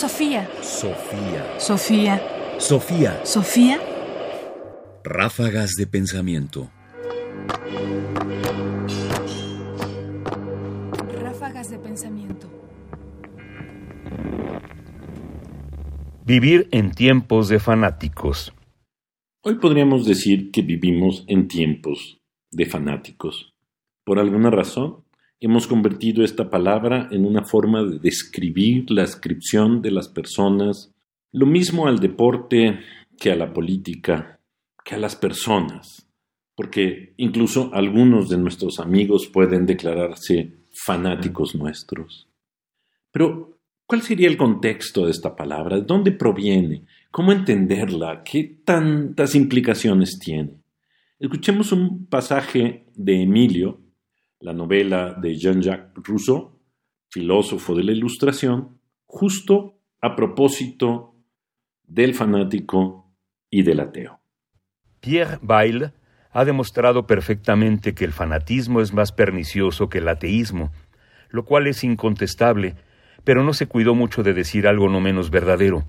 Sofía. Sofía. Sofía. Sofía. Sofía. Ráfagas de pensamiento. Ráfagas de pensamiento. Vivir en tiempos de fanáticos. Hoy podríamos decir que vivimos en tiempos de fanáticos. Por alguna razón, hemos convertido esta palabra en una forma de describir la ascripción de las personas, lo mismo al deporte que a la política, que a las personas, porque incluso algunos de nuestros amigos pueden declararse fanáticos nuestros. Pero, ¿cuál sería el contexto de esta palabra? ¿De dónde proviene? ¿Cómo entenderla? ¿Qué tantas implicaciones tiene? Escuchemos un pasaje de Emilio, la novela de Jean-Jacques Rousseau, filósofo de la Ilustración, justo a propósito del fanático y del ateo. Pierre Bayle ha demostrado perfectamente que el fanatismo es más pernicioso que el ateísmo, lo cual es incontestable, pero no se cuidó mucho de decir algo no menos verdadero,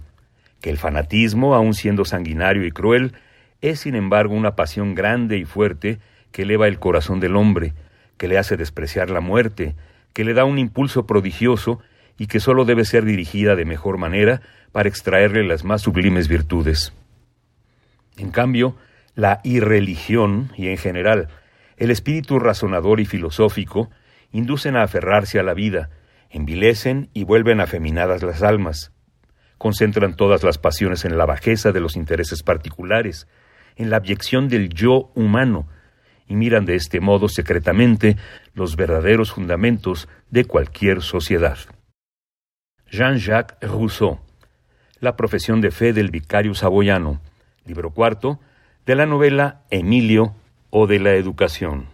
que el fanatismo, aun siendo sanguinario y cruel, es sin embargo una pasión grande y fuerte que eleva el corazón del hombre, que le hace despreciar la muerte, que le da un impulso prodigioso y que sólo debe ser dirigida de mejor manera para extraerle las más sublimes virtudes. En cambio, la irreligión y en general el espíritu razonador y filosófico inducen a aferrarse a la vida, envilecen y vuelven afeminadas las almas, concentran todas las pasiones en la bajeza de los intereses particulares, en la abyección del yo humano, y miran de este modo secretamente los verdaderos fundamentos de cualquier sociedad. Jean-Jacques Rousseau, La profesión de fe del vicario saboyano, libro cuarto, de la novela Emilio o de la educación.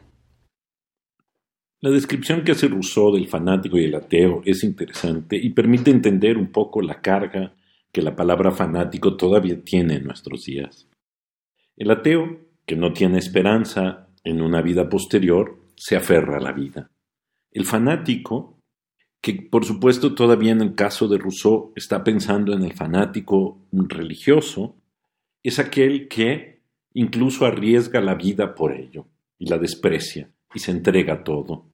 La descripción que hace Rousseau del fanático y el ateo es interesante y permite entender un poco la carga que la palabra fanático todavía tiene en nuestros días. El ateo, que no tiene esperanza en una vida posterior, se aferra a la vida. El fanático, que por supuesto todavía en el caso de Rousseau está pensando en el fanático religioso, es aquel que incluso arriesga la vida por ello y la desprecia y se entrega todo.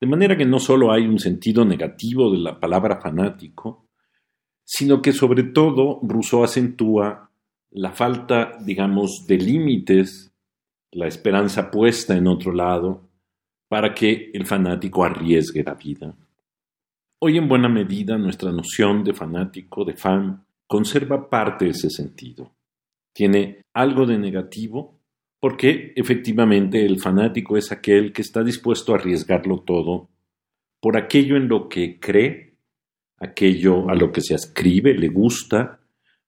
De manera que no solo hay un sentido negativo de la palabra fanático, sino que sobre todo Rousseau acentúa la falta, digamos, de límites la esperanza puesta en otro lado, para que el fanático arriesgue la vida. Hoy en buena medida nuestra noción de fanático, de fan, conserva parte de ese sentido. Tiene algo de negativo porque efectivamente el fanático es aquel que está dispuesto a arriesgarlo todo por aquello en lo que cree, aquello a lo que se ascribe, le gusta,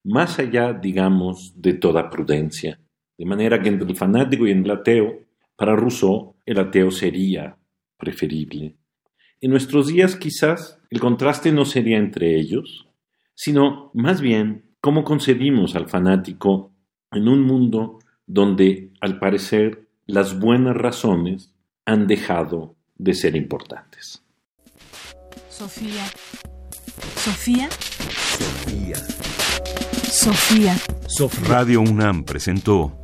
más allá, digamos, de toda prudencia. De manera que entre el fanático y el ateo, para Rousseau, el ateo sería preferible. En nuestros días quizás el contraste no sería entre ellos, sino más bien cómo concebimos al fanático en un mundo donde, al parecer, las buenas razones han dejado de ser importantes. Sofía. Sofía. Sofía. Sofía. Sofía. Radio UNAM presentó